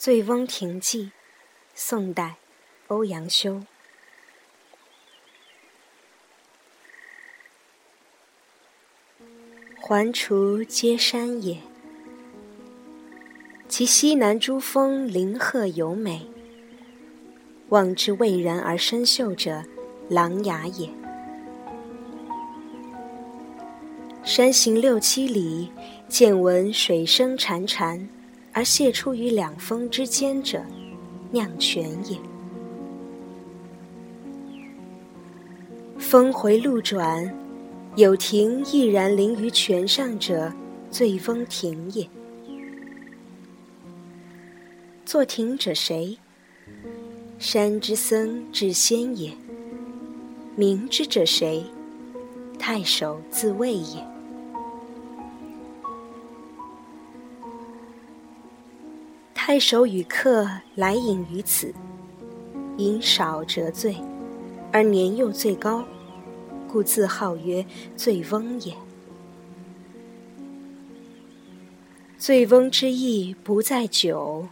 醉翁亭记》，宋代，欧阳修。环滁皆山也，其西南诸峰林壑尤美。望之蔚然而深秀者，琅琊也。山行六七里，见闻水声潺潺。而泻出于两峰之间者，酿泉也。峰回路转，有亭翼然临于泉上者，醉翁亭也。作亭者谁？山之僧智仙也。明之者谁？太守自谓也。太守与客来饮于此，饮少辄醉，而年又最高，故自号曰醉翁也。醉翁之意不在酒，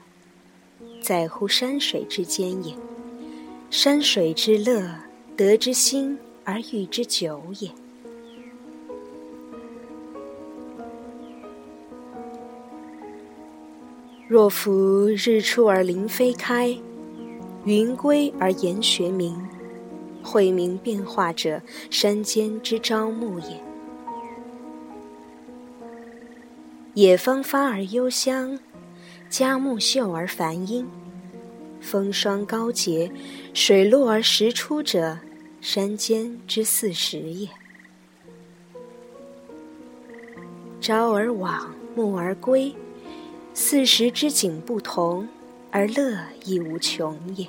在乎山水之间也。山水之乐，得之心而寓之酒也。若夫日出而林霏开，云归而岩穴暝，晦明变化者，山间之朝暮也。野芳发而幽香，佳木秀而繁阴，风霜高洁，水落而石出者，山间之四时也。朝而往，暮而归。四时之景不同，而乐亦无穷也。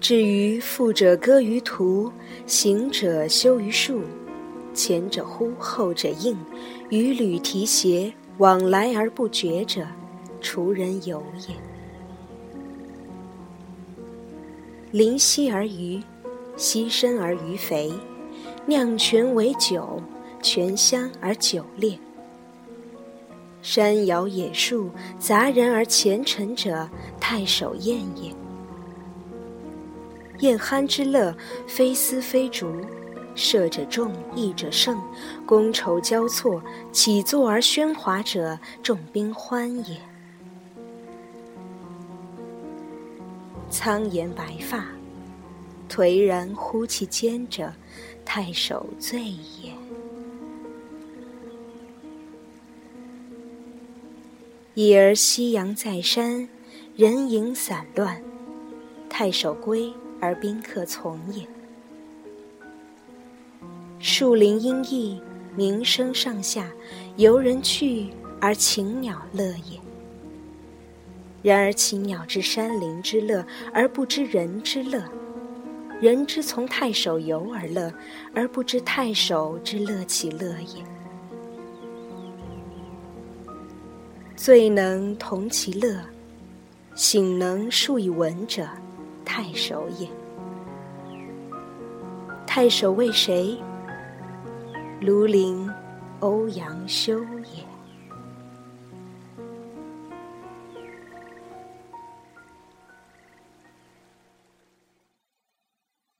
至于富者歌于途，行者休于树，前者呼，后者应，与履提携，往来而不绝者，滁人游也。临溪而渔，溪深而鱼肥。酿泉为酒，泉香而酒冽。山摇野树，杂然而前陈者，太守宴也。宴酣之乐，非丝非竹，射者众，弈者胜，觥筹交错，起坐而喧哗者，众宾欢也。苍颜白发，颓然乎其间者。太守醉也。已而夕阳在山，人影散乱，太守归而宾客从也。树林阴翳，鸣声上下，游人去而禽鸟乐也。然而禽鸟知山林之乐，而不知人之乐。人之从太守游而乐，而不知太守之乐其乐也。醉能同其乐，醒能述以文者，太守也。太守为谁？庐陵欧阳修也。